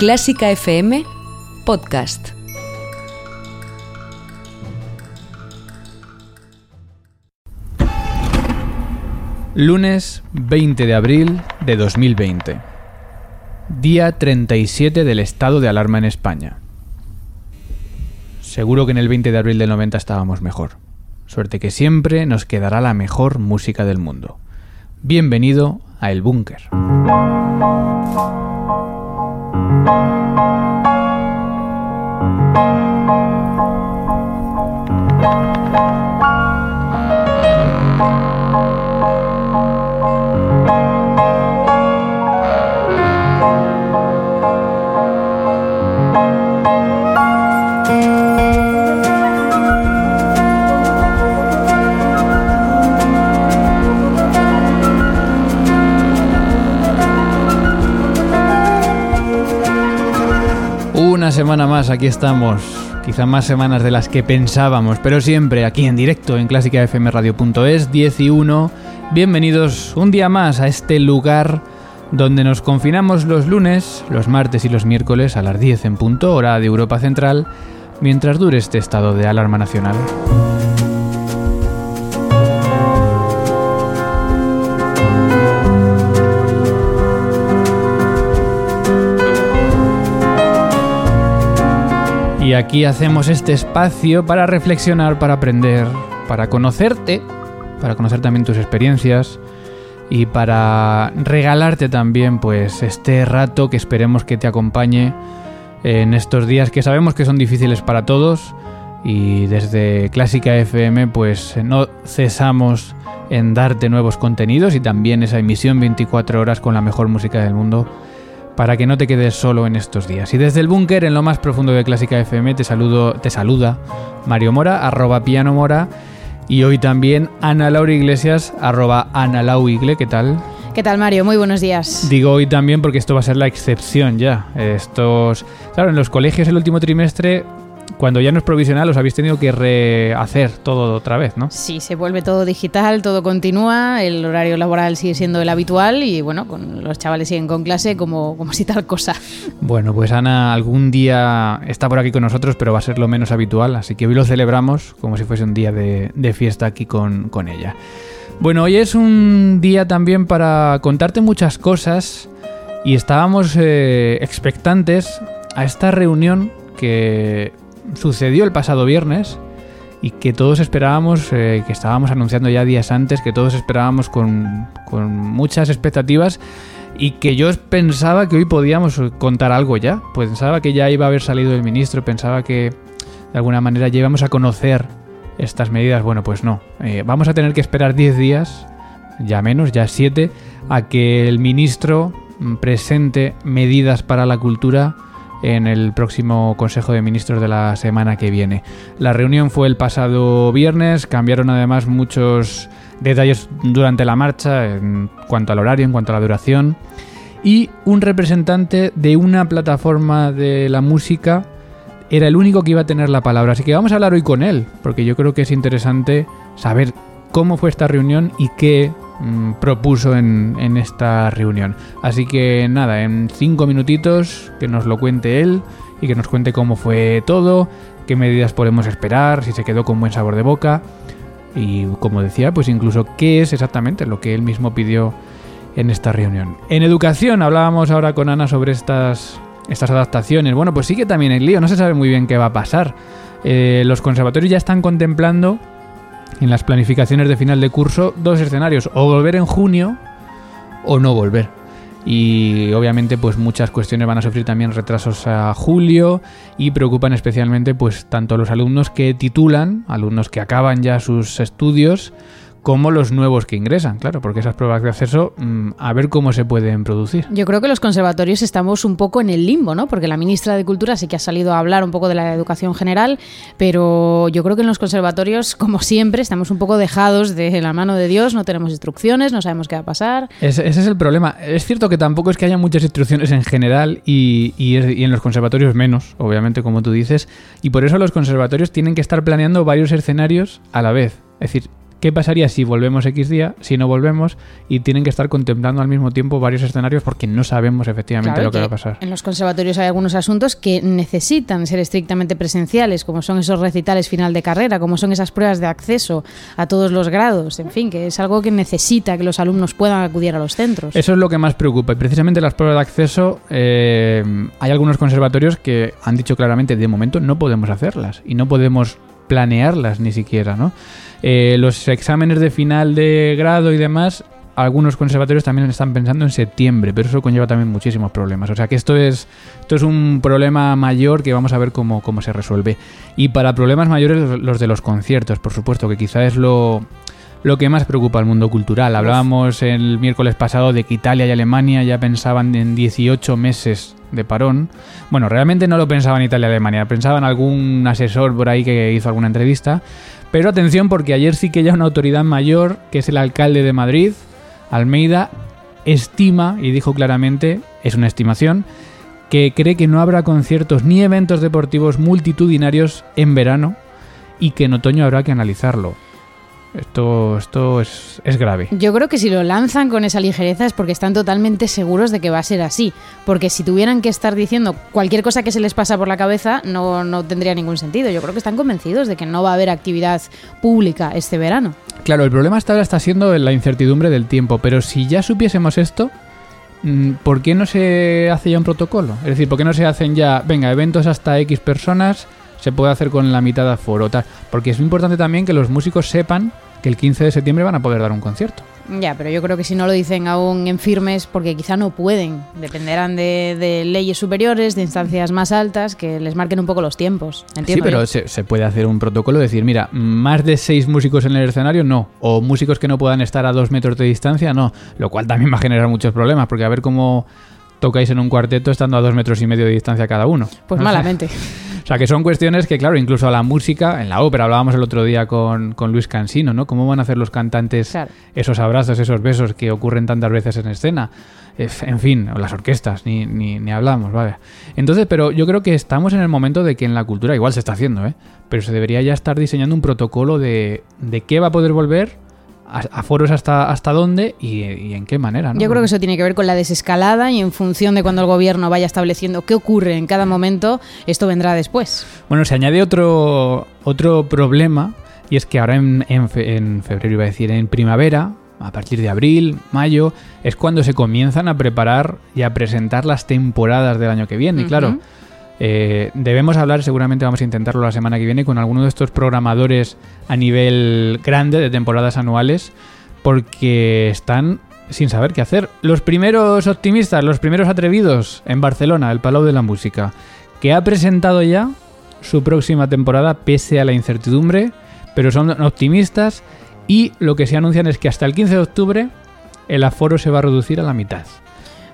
Clásica FM Podcast. Lunes 20 de abril de 2020. Día 37 del estado de alarma en España. Seguro que en el 20 de abril del 90 estábamos mejor. Suerte que siempre nos quedará la mejor música del mundo. Bienvenido a El Búnker. thank you. Semana más, aquí estamos. Quizá más semanas de las que pensábamos, pero siempre aquí en directo en clásicafmradio.es 10 y 1. Bienvenidos un día más a este lugar donde nos confinamos los lunes, los martes y los miércoles a las 10 en punto, hora de Europa Central, mientras dure este estado de alarma nacional. Y aquí hacemos este espacio para reflexionar, para aprender, para conocerte, para conocer también tus experiencias y para regalarte también pues este rato que esperemos que te acompañe en estos días que sabemos que son difíciles para todos. Y desde Clásica FM pues no cesamos en darte nuevos contenidos y también esa emisión 24 horas con la mejor música del mundo para que no te quedes solo en estos días. Y desde el búnker, en lo más profundo de Clásica FM, te, saludo, te saluda Mario Mora, arroba piano mora, y hoy también Ana Laura Iglesias, arroba Ana Igle, ¿qué tal? ¿Qué tal Mario? Muy buenos días. Digo hoy también porque esto va a ser la excepción ya. Estos, claro, en los colegios el último trimestre cuando ya no es provisional os habéis tenido que rehacer todo otra vez, ¿no? Sí, se vuelve todo digital, todo continúa, el horario laboral sigue siendo el habitual y bueno, con los chavales siguen con clase como, como si tal cosa. Bueno, pues Ana algún día está por aquí con nosotros, pero va a ser lo menos habitual, así que hoy lo celebramos como si fuese un día de, fiesta aquí con, con ella. Bueno, hoy es un día también para contarte muchas cosas y estábamos eh, expectantes a esta reunión que sucedió el pasado viernes y que todos esperábamos, eh, que estábamos anunciando ya días antes, que todos esperábamos con, con, muchas expectativas y que yo pensaba que hoy podíamos contar algo ya. Pensaba que ya iba a haber salido el ministro, pensaba que de alguna manera ya íbamos a conocer estas medidas. Bueno, pues no. Eh, vamos a tener que esperar 10 días, ya menos, ya 7, a que el ministro presente medidas para la cultura en el próximo Consejo de Ministros de la semana que viene. La reunión fue el pasado viernes, cambiaron además muchos detalles durante la marcha en cuanto al horario, en cuanto a la duración, y un representante de una plataforma de la música era el único que iba a tener la palabra. Así que vamos a hablar hoy con él, porque yo creo que es interesante saber cómo fue esta reunión y qué Mm, propuso en, en, esta reunión. Así que nada, en cinco minutitos que nos lo cuente él y que nos cuente cómo fue todo, qué medidas podemos esperar, si se quedó con buen sabor de boca y como decía, pues incluso qué es exactamente lo que él mismo pidió en esta reunión. En educación hablábamos ahora con Ana sobre estas, estas adaptaciones. Bueno, pues sí que también el lío, no se sabe muy bien qué va a pasar. Eh, los conservatorios ya están contemplando en las planificaciones de final de curso dos escenarios, o volver en junio o no volver. Y obviamente pues muchas cuestiones van a sufrir también retrasos a julio y preocupan especialmente pues tanto a los alumnos que titulan, alumnos que acaban ya sus estudios, como los nuevos que ingresan, claro, porque esas pruebas de acceso, mm, a ver cómo se pueden producir. Yo creo que los conservatorios estamos un poco en el limbo, ¿no? Porque la ministra de Cultura sí que ha salido a hablar un poco de la educación general, pero yo creo que en los conservatorios, como siempre, estamos un poco dejados de la mano de Dios, no tenemos instrucciones, no sabemos qué va a pasar. Ese, es el problema. Es cierto que tampoco es que haya muchas instrucciones en general y, y en los conservatorios menos, obviamente, como tú dices, y por eso los conservatorios tienen que estar planeando varios escenarios a la vez. Es decir, ¿Qué pasaría si volvemos X día, si no volvemos y tienen que estar contemplando al mismo tiempo varios escenarios porque no sabemos efectivamente Claro lo que, que va a pasar? En los conservatorios hay algunos asuntos que necesitan ser estrictamente presenciales, como son esos recitales final de carrera, como son esas pruebas de acceso a todos los grados, en fin, que es algo que necesita que los alumnos puedan acudir a los centros. Eso es lo que más preocupa. Y precisamente las pruebas de acceso, eh, hay algunos conservatorios que han dicho claramente, de momento no podemos hacerlas y no podemos planearlas ni siquiera, ¿no? Eh, los exámenes de final de grado y demás, algunos conservatorios también están pensando en septiembre, pero eso conlleva también muchísimos problemas. O sea que esto es, esto es un problema mayor que vamos a ver cómo, cómo se resuelve. Y para problemas mayores, los- de los conciertos, por supuesto, que quizá es lo, lo que más preocupa al mundo cultural. Hablábamos el miércoles pasado de que Italia y Alemania ya pensaban en 18 meses de parón. Bueno, realmente no lo pensaban Italia y Alemania, pensaban algún asesor por ahí que hizo alguna entrevista. Pero atención porque ayer sí que ya una autoridad mayor, que es el alcalde de Madrid, Almeida, estima, y dijo claramente, es una estimación, que cree que no habrá conciertos ni eventos deportivos multitudinarios en verano y que en otoño habrá que analizarlo. Esto, esto es, es grave. Yo creo que si lo lanzan con esa ligereza es porque están totalmente seguros de que va a ser así. Porque si tuvieran que estar diciendo cualquier cosa que se les pasa por la cabeza, no, no tendría ningún sentido. Yo creo que están convencidos de que no va a haber actividad pública este verano. Claro, el problema hasta ahora está siendo la incertidumbre del tiempo, pero si ya supiésemos esto, mm, ¿por qué no se hace ya un protocolo? Es decir, ¿por qué no se hacen ya, venga, eventos hasta X personas, se puede hacer con la mitad de aforo, tal? Porque es importante también que los músicos sepan que el 15 de septiembre van a poder dar un concierto. Ya, pero yo creo que si no lo dicen aún en firmes, porque quizá no pueden, dependerán de, de leyes superiores, de instancias más altas, que les marquen un poco los tiempos. Sí, Entiendo pero yo. se, se puede hacer un protocolo, decir, mira, más de seis músicos en el escenario, no. O músicos que no puedan estar a dos metros de distancia, no. Lo cual también va a generar muchos problemas, porque a ver cómo tocáis en un cuarteto estando a dos metros y medio de distancia cada uno. Pues No malamente. O sea, que son cuestiones que, claro, incluso a la música, en la ópera, hablábamos el otro día con, con Luis Cansino, ¿no? ¿Cómo van a hacer los cantantes Claro. esos abrazos, esos besos que ocurren tantas veces en escena? Eh, En fin, las orquestas, ni, ni, ni hablamos, ¿vale? Entonces, pero yo creo que estamos en el momento de que en la cultura, igual se está haciendo, ¿eh? Pero se debería ya estar diseñando un protocolo de, de qué va a poder volver, a, a foros hasta, hasta dónde y, y en qué manera, ¿no? Yo creo que eso tiene que ver con la desescalada y en función de cuando el gobierno vaya estableciendo qué ocurre en cada momento, esto vendrá después. Bueno, se añade otro, otro problema y es que ahora en, en fe- en febrero, iba a decir, en primavera, a partir de abril, mayo, es cuando se comienzan a preparar y a presentar las temporadas del año que viene. Y claro. Eh, debemos hablar, seguramente vamos a intentarlo la semana que viene, con alguno de estos programadores a nivel grande de temporadas anuales, porque están sin saber qué hacer. Los primeros optimistas, los primeros atrevidos en Barcelona, el Palau de la Música, que ha presentado ya su próxima temporada pese a la incertidumbre, pero son optimistas y lo que se anuncian es que hasta el 15 de octubre el aforo se va a reducir a la mitad.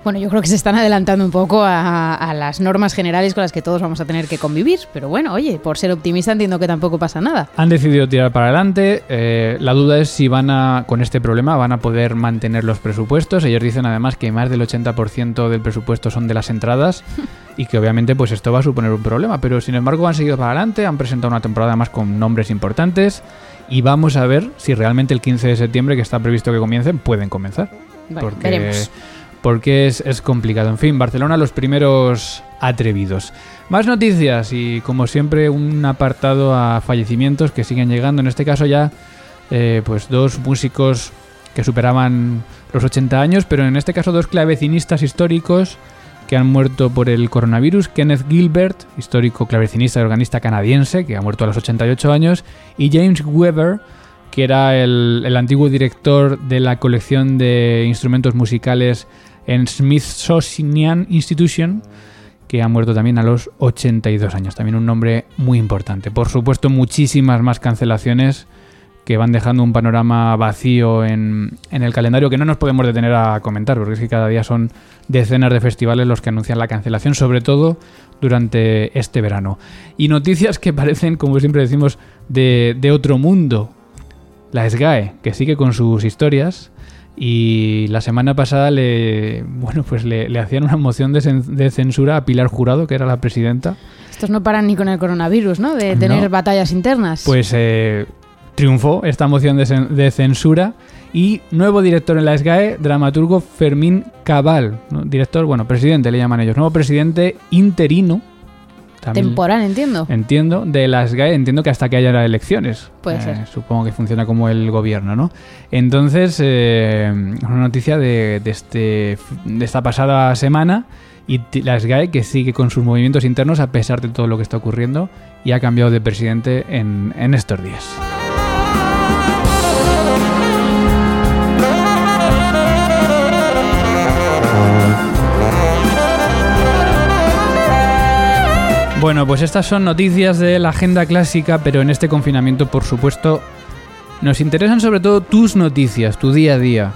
Bueno, yo creo que se están adelantando un poco a, a las normas generales con las que todos vamos a tener que convivir. Pero bueno, oye, por ser optimista entiendo que tampoco pasa nada. Han decidido tirar para adelante. eh, la duda es si van a, con este problema, van a poder mantener los presupuestos. Ellos dicen además que más del 80% del presupuesto son de las entradas y que obviamente pues esto va a suponer un problema. Pero sin embargo han seguido para adelante, han presentado una temporada más con nombres importantes y vamos a ver si realmente el 15 de septiembre que está previsto que comiencen pueden comenzar. Bueno, porque veremos. Porque es, es complicado. En fin, Barcelona los primeros atrevidos. Más noticias y como siempre un apartado a fallecimientos que siguen llegando. En este caso ya eh, pues dos músicos que superaban los 80 años, pero en este caso dos clavecinistas históricos que han muerto por el coronavirus. Kenneth Gilbert, histórico clavecinista y organista canadiense, que ha muerto a los 88 años, y James Weber, que era el, el antiguo director de la colección de instrumentos musicales en Smithsonian Institution, que ha muerto también a los 82 años. También un nombre muy importante. Por supuesto, muchísimas más cancelaciones que van dejando un panorama vacío en, en el calendario que no nos podemos detener a comentar, porque es que cada día son decenas de festivales los que anuncian la cancelación, sobre todo durante este verano. Y noticias que parecen, como siempre decimos, de, de otro mundo. La SGAE, que sigue con sus historias. Y la semana pasada le, bueno, pues le, le hacían una moción de, de censura a Pilar Jurado, que era la presidenta. Estos no paran ni con el coronavirus, ¿no? De No. tener batallas internas. Pues eh, triunfó esta moción de, censura. Y nuevo director en la SGAE, dramaturgo Fermín Cabal. Director, bueno, presidente le llaman ellos. Nuevo presidente interino Temporal, entiendo. Entiendo, de las GAE, entiendo que hasta que haya elecciones. Puede ser. Eh, supongo que funciona como el gobierno, ¿no? Entonces, eh, una noticia de, este, de esta pasada semana y las GAE que sigue con sus movimientos internos a pesar de todo lo que está ocurriendo y ha cambiado de presidente en, en estos días. Bueno, pues estas son noticias de la agenda clásica, pero en este confinamiento, por supuesto, nos interesan sobre todo tus noticias, tu día a día.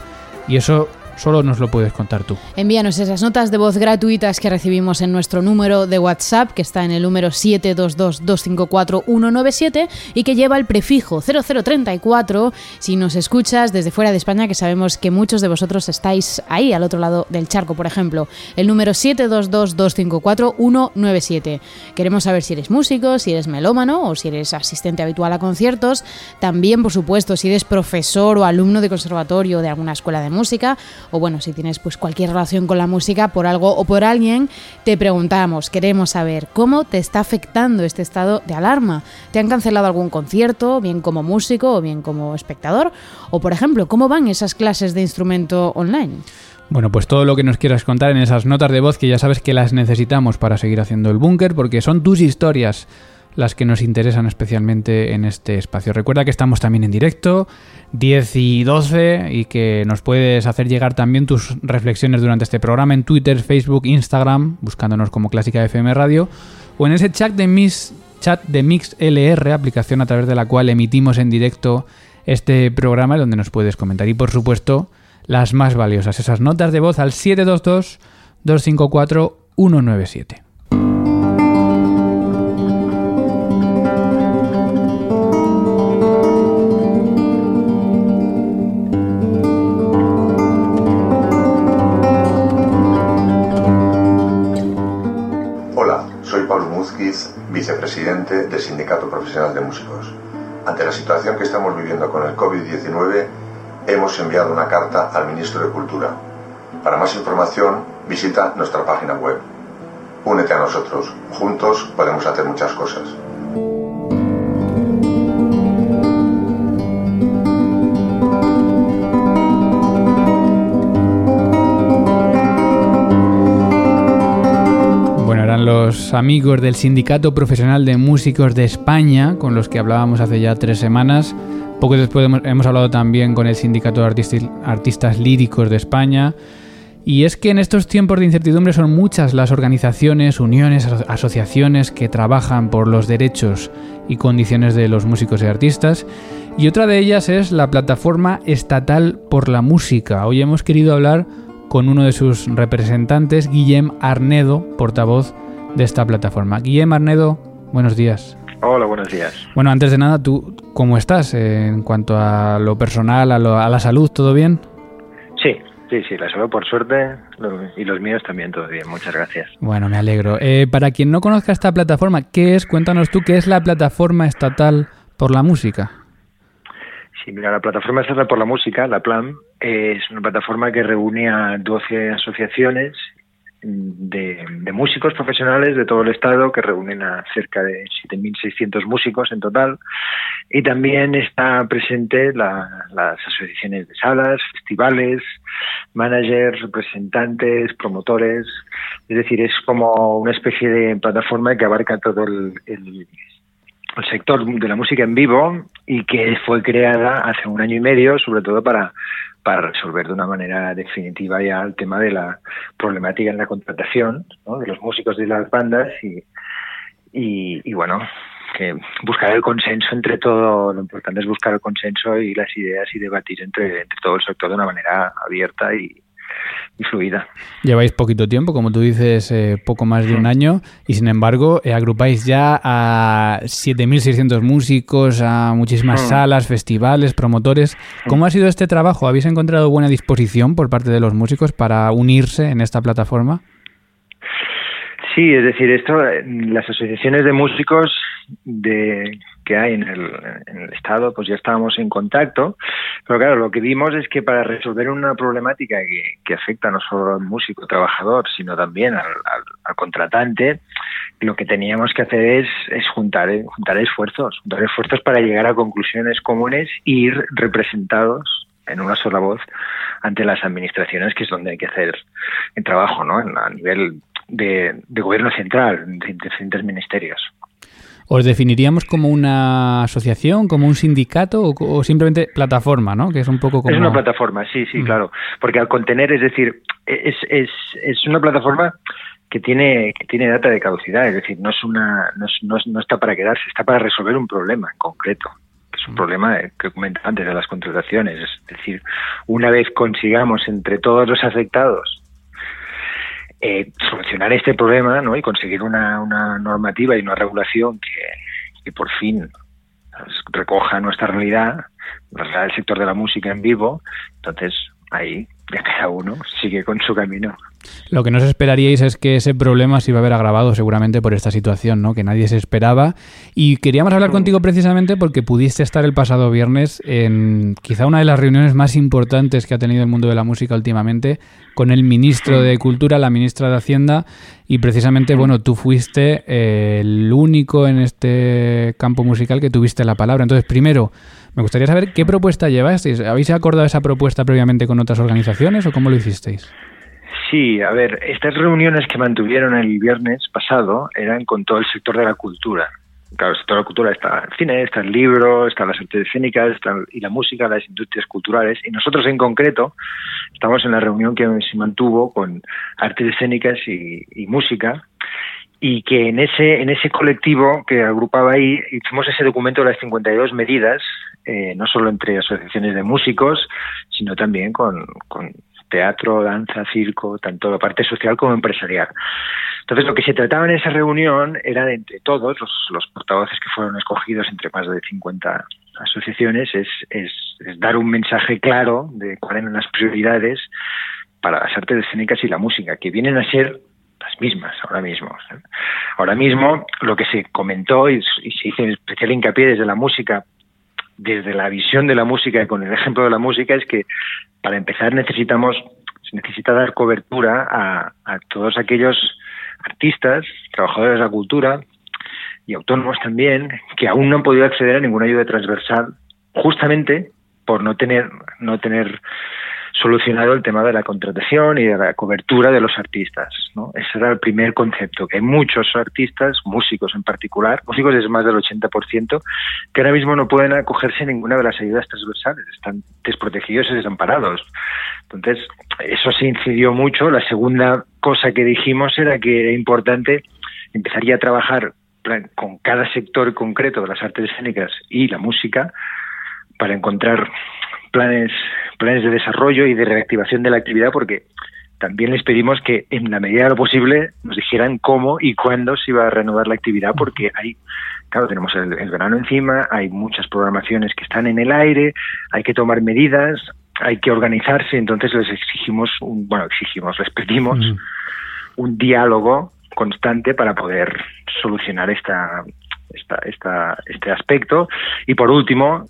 Y eso Solo nos lo puedes contar tú. Envíanos esas notas de voz gratuitas que recibimos en nuestro número de WhatsApp, que está en el número 722-254-197 y que lleva el prefijo 0034 si nos escuchas desde fuera de España, que sabemos que muchos de vosotros estáis ahí, al otro lado del charco, por ejemplo. El número 722-254-197. Queremos saber si eres músico, si eres melómano o si eres asistente habitual a conciertos. También, por supuesto, si eres profesor o alumno de conservatorio de alguna escuela de música o bueno, si tienes pues cualquier relación con la música por algo o por alguien, te preguntamos, queremos saber cómo te está afectando este estado de alarma. ¿Te han cancelado algún concierto, bien como músico o bien como espectador? O por ejemplo, ¿cómo van esas clases de instrumento online? Bueno, pues todo lo que nos quieras contar en esas notas de voz que ya sabes que las necesitamos para seguir haciendo el búnker, porque son tus historias las que nos interesan especialmente en este espacio. Recuerda que estamos también en directo, 10 y 12, y que nos puedes hacer llegar también tus reflexiones durante este programa en Twitter, Facebook, Instagram, buscándonos como Clásica FM Radio, o en ese chat de Mix, chat de Mix LR, aplicación a través de la cual emitimos en directo este programa, donde nos puedes comentar. Y por supuesto, las más valiosas, esas notas de voz al 722 254 197. Vicepresidente del Sindicato Profesional de Músicos. Ante la situación que estamos viviendo con el COVID-19, hemos enviado una carta al ministro de Cultura. Para más información, visita nuestra página web. Únete a nosotros. Juntos podemos hacer muchas cosas. Amigos del Sindicato Profesional de Músicos de España, con los que hablábamos hace ya tres semanas. Poco después hemos, hablado también con el Sindicato de Artistas, Líricos de España. Y es que en estos tiempos de incertidumbre son muchas las organizaciones, uniones, asociaciones que trabajan por los derechos y condiciones de los músicos y artistas. Y otra de ellas es la Plataforma Estatal por la Música. Hoy hemos querido hablar con uno de sus representantes, Guillem Arnedo, portavoz de esta plataforma. Guillem Arnedo, buenos días. Hola, buenos días. Bueno, antes de nada, ¿tú cómo estás en cuanto a lo personal, a, la salud? ¿Todo bien? Sí, sí, sí, la salud por suerte y los míos también, todo bien. Muchas gracias. Bueno, me alegro. Eh, para quien no conozca esta plataforma, ¿qué es? Cuéntanos tú, ¿qué es la plataforma estatal por la música? Sí, mira, la plataforma estatal por la música, la PLAN, es una plataforma que reúne a 12 asociaciones de, músicos profesionales de todo el estado que reúnen a cerca de 7.600 músicos en total. Y también está presente las asociaciones de salas, festivales, managers, representantes, promotores, es decir, es como una especie de plataforma que abarca todo el, el sector de la música en vivo y que fue creada hace un año y medio, sobre todo para para resolver de una manera definitiva ya el tema de la problemática en la contratación de los músicos de las bandas y, y, bueno, que buscar el consenso entre todo, lo importante es buscar el consenso y las ideas y debatir entre, entre todo el sector de una manera abierta y, y fluida. Lleváis poquito tiempo, como tú dices, eh, poco más de un año, y sin embargo eh, agrupáis ya a 7.600 músicos, a muchísimas salas, festivales, promotores. ¿Cómo ha sido este trabajo? ¿Habéis encontrado buena disposición por parte de los músicos para unirse en esta plataforma? Sí, es decir, esto, las asociaciones de músicos de, que hay en el, en el, Estado, pues ya estábamos en contacto, pero claro, lo que vimos es que para resolver una problemática que, afecta no solo al músico, trabajador, sino también al, contratante, lo que teníamos que hacer es, es juntar, eh, juntar esfuerzos, juntar esfuerzos para llegar a conclusiones comunes e ir representados en una sola voz ante las administraciones, que es donde hay que hacer el trabajo, ¿no? A nivel de, de gobierno central, de diferentes ministerios. ¿Os definiríamos como una asociación, como un sindicato o, o, simplemente plataforma, ¿no? Que es un poco como... Es una plataforma, sí, sí, mm. claro. Porque al contener, es decir, es, es, es una plataforma que tiene, que tiene data de caducidad, es decir, no, es una, no, es, no, no está para quedarse, está para resolver un problema en concreto es un problema que comentaba antes de las contrataciones. Es decir, una vez consigamos entre todos los afectados eh, solucionar este problema ¿no? y conseguir una, una normativa y una regulación que, por fin recoja nuestra realidad, la realidad del sector de la música en vivo, entonces ahí ya cada uno sigue con su camino. Lo que no os esperaríais es que ese problema se iba a haber agravado seguramente por esta situación, ¿no? Que nadie se esperaba. Y queríamos hablar contigo precisamente porque pudiste estar el pasado viernes en quizá una de las reuniones más importantes que ha tenido el mundo de la música últimamente con el ministro de Cultura, la ministra de Hacienda, y precisamente, bueno, tú fuiste eh, el único en este campo musical que tuviste la palabra. Entonces, primero, me gustaría saber qué propuesta llevasteis. ¿Habéis acordado esa propuesta previamente con otras organizaciones o cómo lo hicisteis? Sí, a ver, estas reuniones que mantuvieron el viernes pasado eran con todo el sector de la cultura. Claro, el sector de la cultura está el cine, está el libro, están las artes escénicas está y la música, las industrias culturales. Y nosotros en concreto estamos en la reunión que se mantuvo con artes escénicas y, y música y que en ese en ese colectivo que agrupaba ahí hicimos ese documento de las 52 medidas, eh, no solo entre asociaciones de músicos, sino también con, con teatro, danza, circo, tanto la parte social como empresarial. Entonces, lo que se trataba en esa reunión era entre todos, los, los portavoces que fueron escogidos entre más de 50 asociaciones, es, es, es dar un mensaje claro de cuáles eran las prioridades para las artes escénicas y la música, que vienen a ser mismas ahora mismo. Ahora mismo lo que se comentó y, se hizo especial hincapié desde la música desde la visión de la música y con el ejemplo de la música es que para empezar necesitamos se necesita dar cobertura a, a todos aquellos artistas, trabajadores de la cultura y autónomos también que aún no han podido acceder a ninguna ayuda transversal justamente por no tener no tener solucionado el tema de la contratación y de la cobertura de los artistas. ¿no? Ese era el primer concepto, que hay muchos artistas, músicos en particular, músicos es más del 80%, que ahora mismo no pueden acogerse a ninguna de las ayudas transversales, están desprotegidos y desamparados. Entonces, eso se incidió mucho. La segunda cosa que dijimos era que era importante empezar ya a trabajar con cada sector concreto de las artes escénicas y la música para encontrar planes, planes de desarrollo y de reactivación de la actividad porque también les pedimos que en la medida de lo posible nos dijeran cómo y cuándo se iba a renovar la actividad porque hay, claro, tenemos el, el verano encima, hay muchas programaciones que están en el aire, hay que tomar medidas, hay que organizarse, entonces les exigimos, un, bueno, exigimos, les pedimos mm. un diálogo constante para poder solucionar esta, esta, esta, este aspecto. Y por último,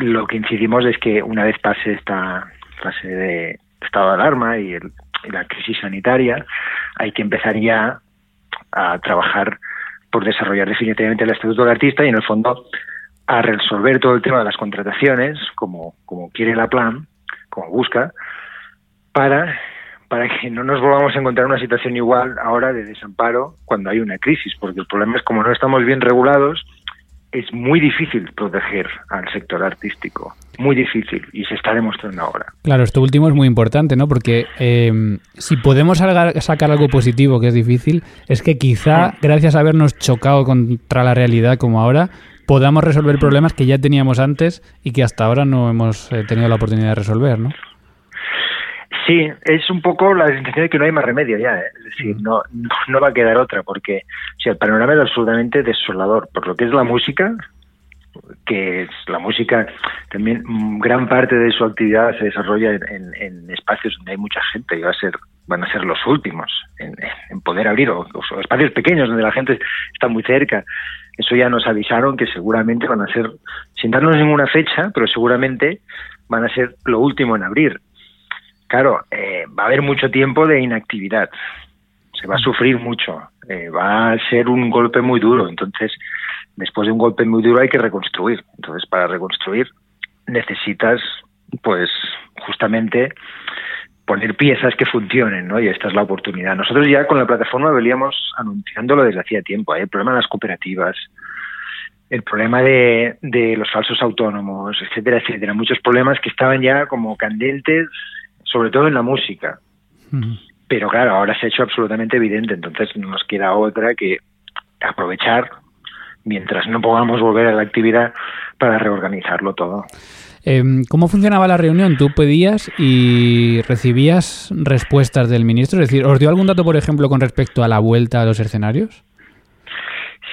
lo que incidimos es que una vez pase esta fase de estado de alarma y, el, la crisis sanitaria, hay que empezar ya a trabajar por desarrollar definitivamente el estatuto del artista y en el fondo a resolver todo el tema de las contrataciones, como, como quiere la plan, como busca, para, para que no nos volvamos a encontrar una situación igual ahora de desamparo cuando hay una crisis, porque el problema es como no estamos bien regulados, es muy difícil proteger al sector artístico, muy difícil, y se está demostrando ahora. Claro, esto último es muy importante, ¿no? Porque eh, si podemos sacar algo positivo, que es difícil, es que quizá, gracias a habernos chocado contra la realidad como ahora, podamos resolver problemas que ya teníamos antes y que hasta ahora no hemos eh, tenido la oportunidad de resolver, ¿no? Sí, es un poco la sensación de que no hay más remedio ya, ¿eh? es decir, no, no, no, va a quedar otra, porque o sea, el panorama es absolutamente desolador, por lo que es la música, que es la música, también gran parte de su actividad se desarrolla en, en, en espacios donde hay mucha gente, y va a ser van a ser los últimos en, poder abrir, o, espacios pequeños donde la gente está muy cerca. Eso ya nos avisaron que seguramente van a ser, sin darnos ninguna fecha, pero seguramente van a ser lo último en abrir. Claro, eh, va a haber mucho tiempo de inactividad, se va a sufrir mucho, eh, va a ser un golpe muy duro. Entonces, después de un golpe muy duro hay que reconstruir. Entonces, para reconstruir necesitas, pues, justamente poner piezas que funcionen, ¿no? Y esta es la oportunidad. Nosotros ya con la plataforma veníamos anunciándolo desde hacía tiempo. ¿eh? El problema de las cooperativas, el problema de, de los falsos autónomos, etcétera, etcétera. Muchos problemas que estaban ya como candentes, sobre todo en la música. Pero claro, ahora se ha hecho absolutamente evidente, entonces no nos queda otra que aprovechar mientras no podamos volver a la actividad para reorganizarlo todo. Em, ¿Cómo funcionaba la reunión? ¿Tú pedías y recibías respuestas del ministro? Es decir, ¿os dio algún dato, por ejemplo, con respecto a la vuelta a los escenarios?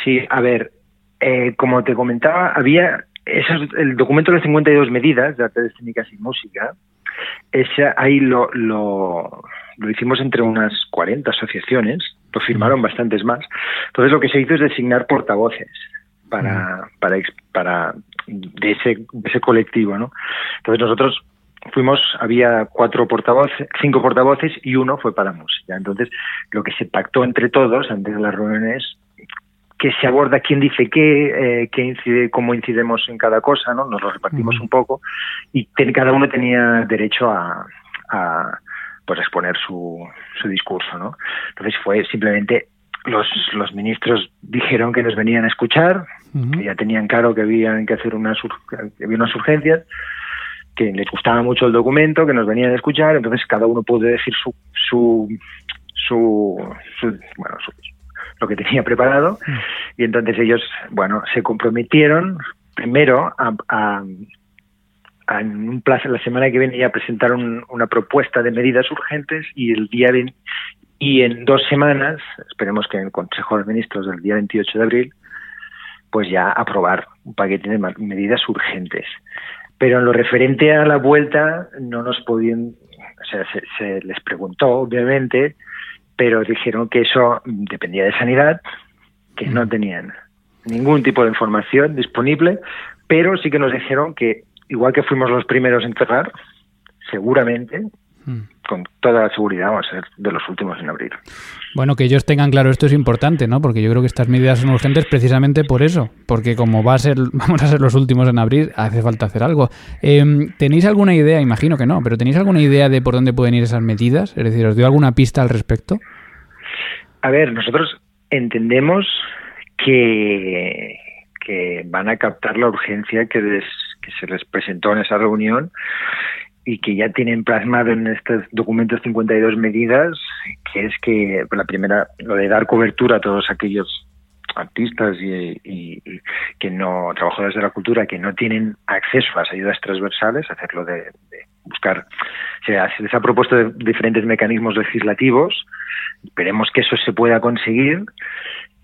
Sí, a ver, eh, como te comentaba, había el documento de 52 medidas de artes técnicas y música. Ese, ahí lo, lo, lo hicimos entre unas 40 asociaciones, lo firmaron bastantes más. Entonces lo que se hizo es designar portavoces para, para, para de ese, de ese colectivo, ¿no? Entonces nosotros fuimos, había cuatro portavoces, cinco portavoces y uno fue para música. Entonces, lo que se pactó entre todos antes de las reuniones que se aborda quién dice qué, eh, qué incide, cómo incidemos en cada cosa, ¿no? Nos lo repartimos un poco y cada uno tenía derecho a, a pues exponer su, su discurso, ¿no? Entonces fue simplemente los, los ministros dijeron que nos venían a escuchar, que ya tenían claro que habían que hacer unas, había unas urgencias, que les gustaba mucho el documento, que nos venían a escuchar, entonces cada uno puede decir su, su, su, bueno, lo que tenía preparado, y entonces ellos, bueno, se comprometieron primero a, en un plazo, la semana que viene ya presentaron una propuesta de medidas urgentes y el día y en dos semanas, esperemos que en el Consejo de Ministros del día 28 de abril, pues ya aprobar un paquete de medidas urgentes. Pero en lo referente a la vuelta no nos podían, o sea, se, les preguntó obviamente, pero dijeron que eso dependía de sanidad, que no mm. tenían ningún tipo de información disponible, pero sí que nos dijeron que igual que fuimos los primeros en cerrar, seguramente mm con toda la seguridad vamos a ser de los últimos en abrir. Bueno, que ellos tengan claro esto es importante, ¿no? Porque yo creo que estas medidas son urgentes precisamente por eso, porque como va a ser, vamos a ser los últimos en abrir, hace falta hacer algo. Em, ¿Tenéis alguna idea? Imagino que no, pero ¿tenéis alguna idea de por dónde pueden ir esas medidas? Es decir, ¿os dio alguna pista al respecto? A ver, nosotros entendemos que, que van a captar la urgencia que, que se les presentó en esa reunión y que ya tienen plasmado en estos documentos 52 medidas, que es que la primera, lo de dar cobertura a todos aquellos artistas y, que no, trabajadores de la cultura que no tienen acceso a las ayudas transversales, hacerlo de, buscar, se, les ha propuesto diferentes mecanismos legislativos, esperemos que eso se pueda conseguir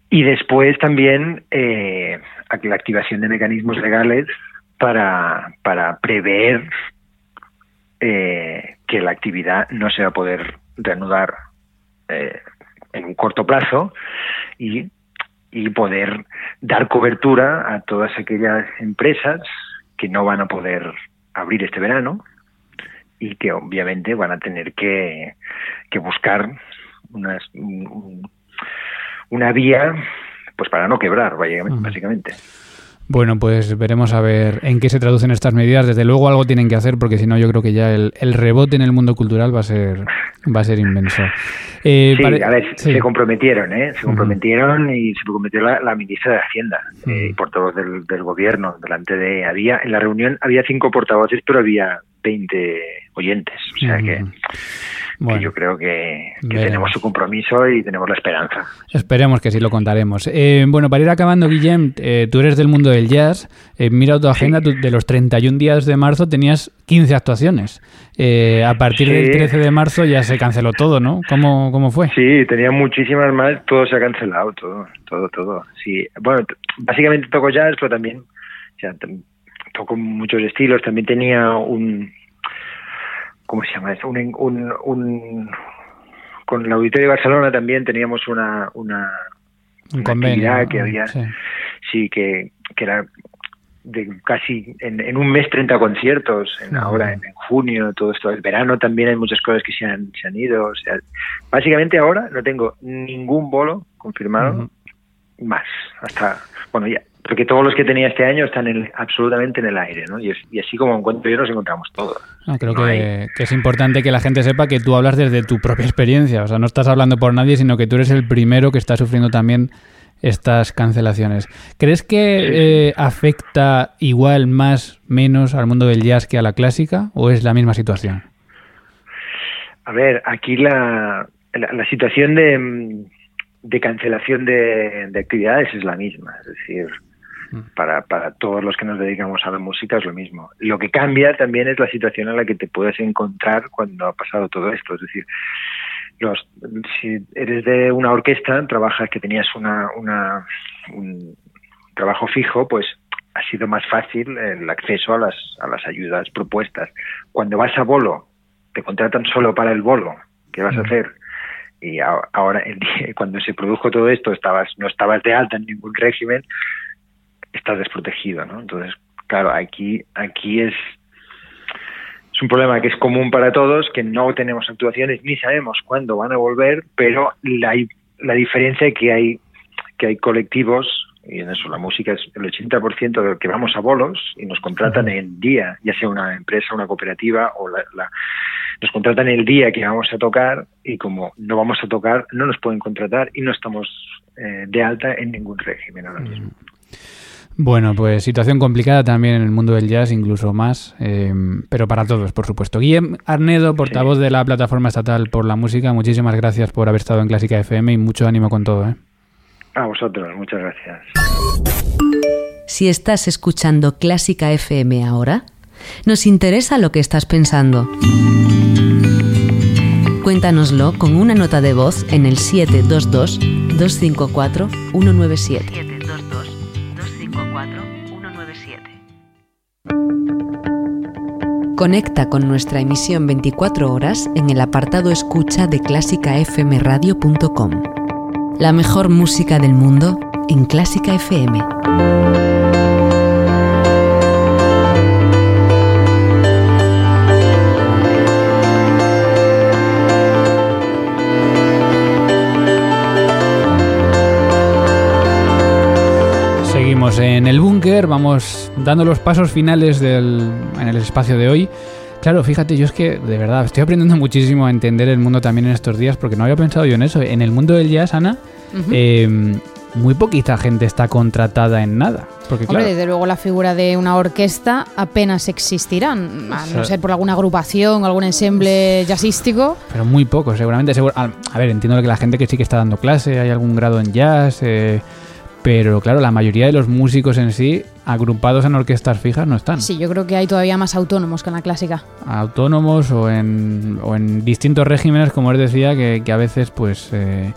y después también eh, la activación de mecanismos legales para prever eh, que la actividad no se va a poder reanudar eh, en un corto plazo y, y poder dar cobertura a todas aquellas empresas que no van a poder abrir este verano y que obviamente van a tener que, que buscar unas, una vía pues para no quebrar básicamente. Bueno, pues veremos a ver en qué se traducen estas medidas. Desde luego algo tienen que hacer porque si no yo creo que ya el, rebote en el mundo cultural va a ser va a ser inmenso. Eh, sí, a ver, se comprometieron, ¿eh? Se comprometieron y se comprometió la, ministra de Hacienda eh, y portavoz del, del, gobierno delante de había en la reunión había cinco portavoces pero había 20 oyentes, o sea que bueno, yo creo que, tenemos su compromiso y tenemos la esperanza. Esperemos que sí lo contaremos. Eh, bueno, para ir acabando, Guillem, eh, tú eres del mundo del jazz. Eh, mira tu agenda, de los 31 días de marzo tenías 15 actuaciones. a partir del 13 de marzo ya se canceló todo, ¿no? ¿Cómo, ¿Cómo fue? Sí, tenía muchísimas más, todo se ha cancelado, todo, todo, todo. Sí, bueno, básicamente toco jazz, pero también o sea, toco muchos estilos. También tenía un ¿cómo se llama eso? Un, un, con el Auditorio de Barcelona también teníamos una, una, un convenio que había, sí, que, que era de casi en, un mes 30 conciertos, en, ahora en, junio, todo esto, el verano también hay muchas cosas que se han, se han ido, o sea, básicamente ahora no tengo ningún bolo confirmado más, hasta, bueno, ya, porque todos los que tenía este año están en, absolutamente en el aire, ¿no? Y, así como encuentro yo nos encontramos todos. Ah, creo que, que, es importante que la gente sepa que tú hablas desde tu propia experiencia, o sea, no estás hablando por nadie, sino que tú eres el primero que está sufriendo también estas cancelaciones. ¿Crees que eh, afecta igual, más, menos al mundo del jazz que a la clásica o es la misma situación? A ver, aquí la, la, situación de, de cancelación de, actividades es la misma, es decir. Para, para todos los que nos dedicamos a la música es lo mismo. Lo que cambia también es la situación en la que te puedes encontrar cuando ha pasado todo esto, es decir, los, si eres de una orquesta, trabajas que tenías una, una, un trabajo fijo, pues ha sido más fácil el acceso a las, a las ayudas propuestas. Cuando vas a bolo, te contratan solo para el bolo. ¿Qué vas a hacer? Y ahora, cuando se produjo todo esto, estabas no estabas de alta en ningún régimen, estás desprotegido, ¿no? Entonces, claro, aquí, aquí es es un problema que es común para todos, que no tenemos actuaciones ni sabemos cuándo van a volver, pero la, la diferencia es que hay, que hay colectivos, y en eso la música es el 80% de que vamos a bolos y nos contratan en día, ya sea una empresa, una cooperativa o la, nos contratan el día que vamos a tocar y como no vamos a tocar, no nos pueden contratar y no estamos eh, de alta en ningún régimen ahora mismo. Bueno, pues situación complicada también en el mundo del jazz, incluso más, eh, pero para todos, por supuesto. Guillem Arnedo, portavoz de la Plataforma Estatal por la Música, muchísimas gracias por haber estado en Clásica FM y mucho ánimo con todo. ¿eh? A vosotros, muchas gracias. Si estás escuchando Clásica FM ahora, nos interesa lo que estás pensando. Cuéntanoslo con una nota de voz en el 722 254 197. Conecta con nuestra emisión 24 horas en el apartado escucha de clásicafmradio.com. La mejor música del mundo en Clásica FM. En el búnker, vamos dando los pasos finales del, en el espacio de hoy. Claro, fíjate, yo es que de verdad estoy aprendiendo muchísimo a entender el mundo también en estos días porque no había pensado yo en eso. En el mundo del jazz, Ana, eh, muy poquita gente está contratada en nada. Porque, Hombre, desde luego la figura de una orquesta apenas existirá, a no ser por alguna agrupación, algún ensemble jazzístico. Pero muy poco, seguramente. a, ver, entiendo que la gente que sí que está dando clase, hay algún grado en jazz. Eh, pero claro, la mayoría de los músicos en sí, agrupados en orquestas fijas, no están. Sí, yo creo que hay todavía más autónomos que en la clásica. Autónomos o en, o en distintos regímenes, como os decía, que, a veces pues eh,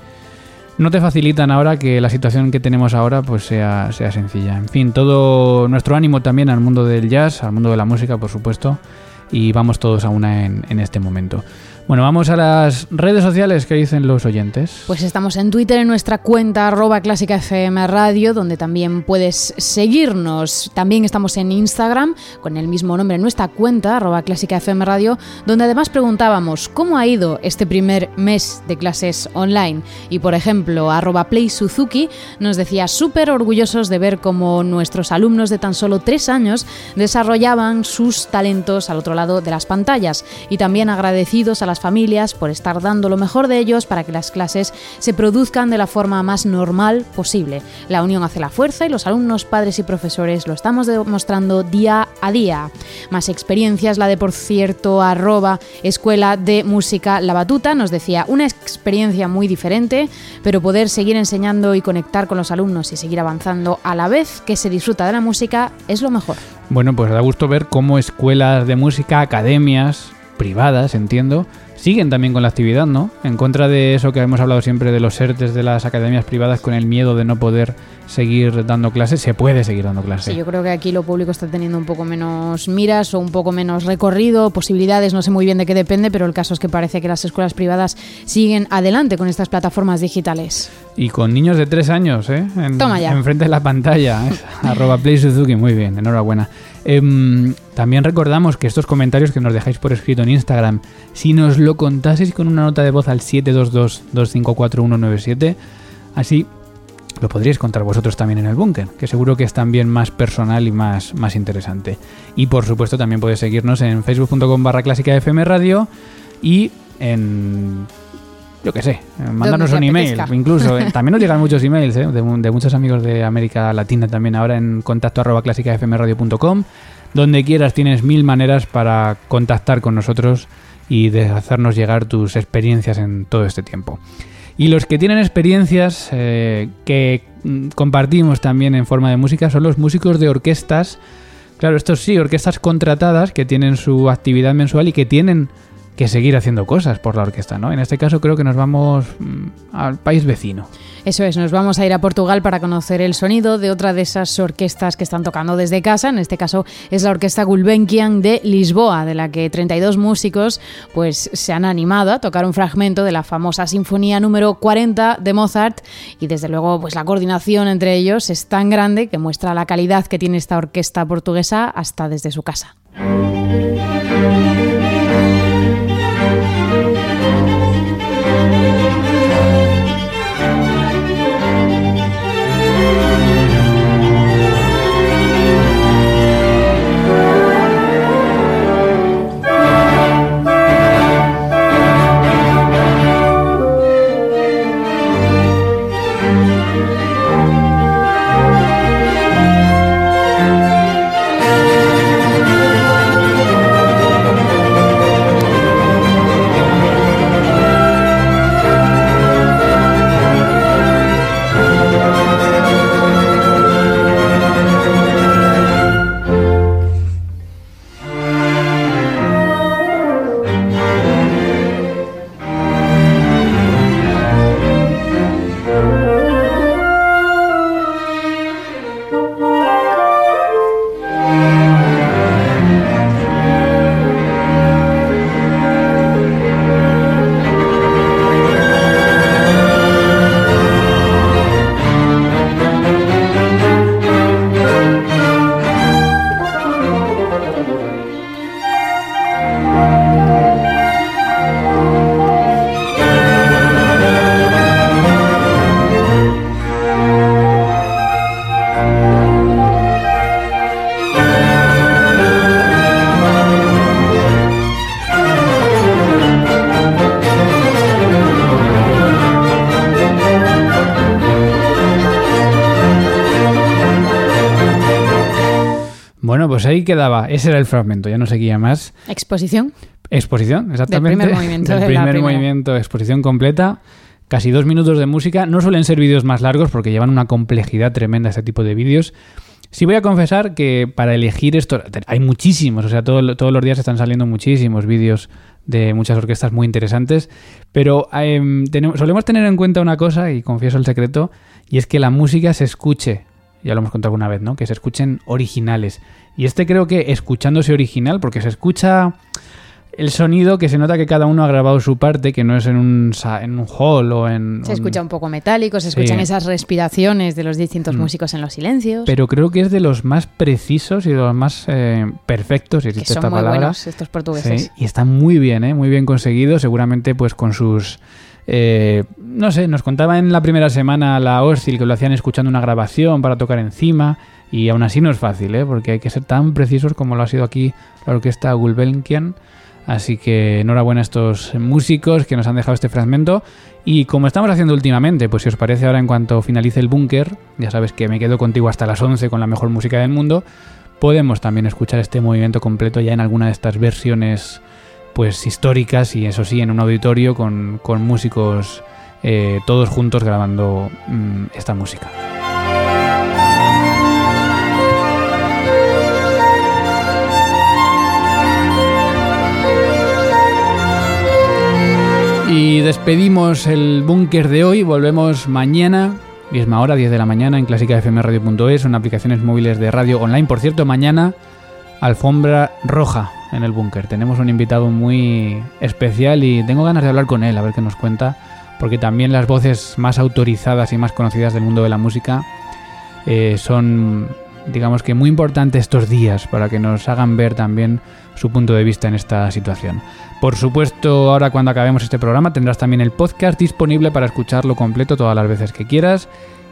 no te facilitan ahora que la situación que tenemos ahora pues sea, sea sencilla. En fin, todo nuestro ánimo también al mundo del jazz, al mundo de la música, por supuesto, y vamos todos a una en, en este momento. Bueno, vamos a las redes sociales que dicen los oyentes. Pues estamos en Twitter en nuestra cuenta arroba clásica FM Radio, donde también puedes seguirnos. También estamos en Instagram con el mismo nombre en nuestra cuenta arroba clásica FM Radio, donde además preguntábamos cómo ha ido este primer mes de clases online. Y por ejemplo, arroba Play Suzuki nos decía súper orgullosos de ver cómo nuestros alumnos de tan solo tres años desarrollaban sus talentos al otro lado de las pantallas. Y también agradecidos a las familias por estar dando lo mejor de ellos para que las clases se produzcan de la forma más normal posible. La unión hace la fuerza y los alumnos, padres y profesores lo estamos demostrando día a día. Más experiencias, la de por cierto arroba escuela de música La Batuta nos decía una experiencia muy diferente, pero poder seguir enseñando y conectar con los alumnos y seguir avanzando a la vez que se disfruta de la música es lo mejor. Bueno, pues da gusto ver cómo escuelas de música, academias privadas, entiendo, siguen también con la actividad, ¿no? En contra de eso que hemos hablado siempre de los ERTES de las academias privadas con el miedo de no poder seguir dando clases, se puede seguir dando clases. Sí, yo creo que aquí lo público está teniendo un poco menos miras o un poco menos recorrido, posibilidades, no sé muy bien de qué depende, pero el caso es que parece que las escuelas privadas siguen adelante con estas plataformas digitales. Y con niños de tres años, ¿eh? En, Toma ya. Enfrente de la pantalla, ¿eh? Arroba Play Suzuki, muy bien, enhorabuena. Em, también recordamos que estos comentarios que nos dejáis por escrito en Instagram, si nos lo contaseis con una nota de voz al 722-254-197, así lo podríais contar vosotros también en el búnker, que seguro que es también más personal y más, más interesante. Y por supuesto también podéis seguirnos en facebook.com barra clásica y en yo qué sé, mandarnos un email, incluso. eh, también nos llegan muchos emails eh, de, de muchos amigos de América Latina también ahora en contacto arroba clásicafmradio.com. Donde quieras tienes mil maneras para contactar con nosotros y de hacernos llegar tus experiencias en todo este tiempo. Y los que tienen experiencias eh, que mm, compartimos también en forma de música son los músicos de orquestas. Claro, estos sí, orquestas contratadas que tienen su actividad mensual y que tienen que seguir haciendo cosas por la orquesta, ¿no? En este caso creo que nos vamos mm, al país vecino. Eso es, nos vamos a ir a Portugal para conocer el sonido de otra de esas orquestas que están tocando desde casa. En este caso es la Orquesta Gulbenkian de Lisboa, de la que 32 músicos pues, se han animado a tocar un fragmento de la famosa Sinfonía número 40 de Mozart. Y desde luego pues, la coordinación entre ellos es tan grande que muestra la calidad que tiene esta orquesta portuguesa hasta desde su casa. Ahí quedaba. Ese era el fragmento, ya no seguía más. Exposición. Exposición, exactamente. Del primer movimiento. Del primer movimiento, exposición completa. Casi dos minutos de música. No suelen ser vídeos más largos porque llevan una complejidad tremenda este tipo de vídeos. Sí voy a confesar que para elegir esto hay muchísimos, o sea, todo- todos los días están saliendo muchísimos vídeos de muchas orquestas muy interesantes, pero em, tenemos- solemos tener en cuenta una cosa, y confieso el secreto, y es que la música se escuche, ya lo hemos contado alguna vez, ¿no? Que se escuchen originales. Y este creo que escuchándose original, porque se escucha el sonido que se nota que cada uno ha grabado su parte, que no es en un, en un hall o en... Se un- escucha un poco metálico, se Sí. escuchan esas respiraciones de los distintos Mm. músicos en los silencios. Pero creo que es de los más precisos y de los más eh, perfectos, si que existe son esta muy palabra. buenos estos portugueses. Sí, y está muy bien, ¿eh? muy bien conseguido, seguramente pues con sus... eh, no sé, nos contaba en la primera semana la Oscil que lo hacían escuchando una grabación para tocar encima y aún así no es fácil, ¿eh? porque hay que ser tan precisos como lo ha sido aquí la orquesta Gulbenkian. Así que enhorabuena a estos músicos que nos han dejado este fragmento. Y como estamos haciendo últimamente, pues si os parece ahora en cuanto finalice el búnker, ya sabes que me quedo contigo hasta las 11 con la mejor música del mundo, podemos también escuchar este movimiento completo ya en alguna de estas versiones pues históricas y eso sí en un auditorio con, con músicos eh, todos juntos grabando mm, esta música. Y despedimos el búnker de hoy. Volvemos mañana, misma hora, 10 de la mañana, en clásicafmradio.es, en aplicaciones móviles de radio online. Por cierto, mañana, alfombra roja en el búnker. Tenemos un invitado muy especial y tengo ganas de hablar con él, a ver qué nos cuenta, porque también las voces más autorizadas y más conocidas del mundo de la música eh, son, digamos que, muy importantes estos días para que nos hagan ver también su punto de vista en esta situación. Por supuesto, ahora cuando acabemos este programa tendrás también el podcast disponible para escucharlo completo todas las veces que quieras.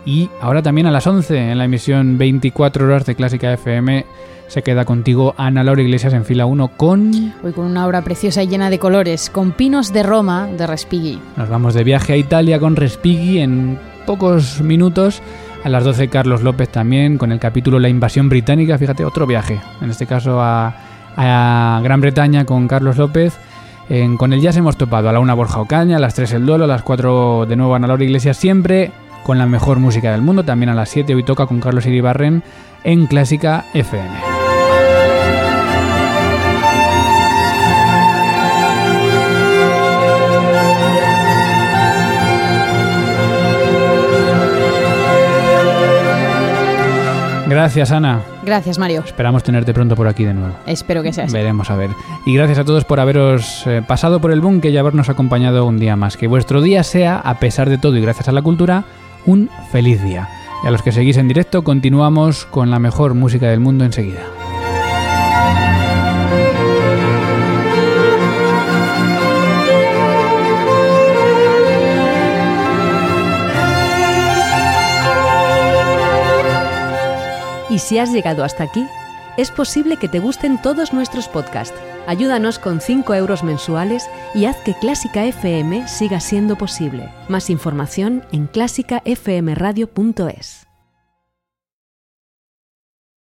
Y ahora también a las 11 en la emisión 24 horas de Clásica FM se queda contigo Ana Laura Iglesias en fila 1 con... Hoy con una obra preciosa y llena de colores, con Pinos de Roma de Respighi. Nos vamos de viaje a Italia con Respighi en pocos minutos. A las 12 Carlos López también con el capítulo La invasión británica, fíjate, otro viaje, en este caso a, a Gran Bretaña con Carlos López. con el jazz hemos topado a la una Borja Ocaña, a las 3 el Duelo, a las 4 de nuevo Ana Laura Iglesias, siempre con la mejor música del mundo. También a las 7 hoy toca con Carlos Iribarren en Clásica FM. Gracias, Ana. Gracias, Mario. Esperamos tenerte pronto por aquí de nuevo. Espero que sea así. Veremos a ver. Y gracias a todos por haberos eh, pasado por el búnker y habernos acompañado un día más. Que vuestro día sea, a pesar de todo y gracias a la cultura, un feliz día. Y a los que seguís en directo, continuamos con la mejor música del mundo enseguida. Y si has llegado hasta aquí, es posible que te gusten todos nuestros podcasts. Ayúdanos con 5 euros mensuales y haz que Clásica FM siga siendo posible. Más información en clásicafmradio.es.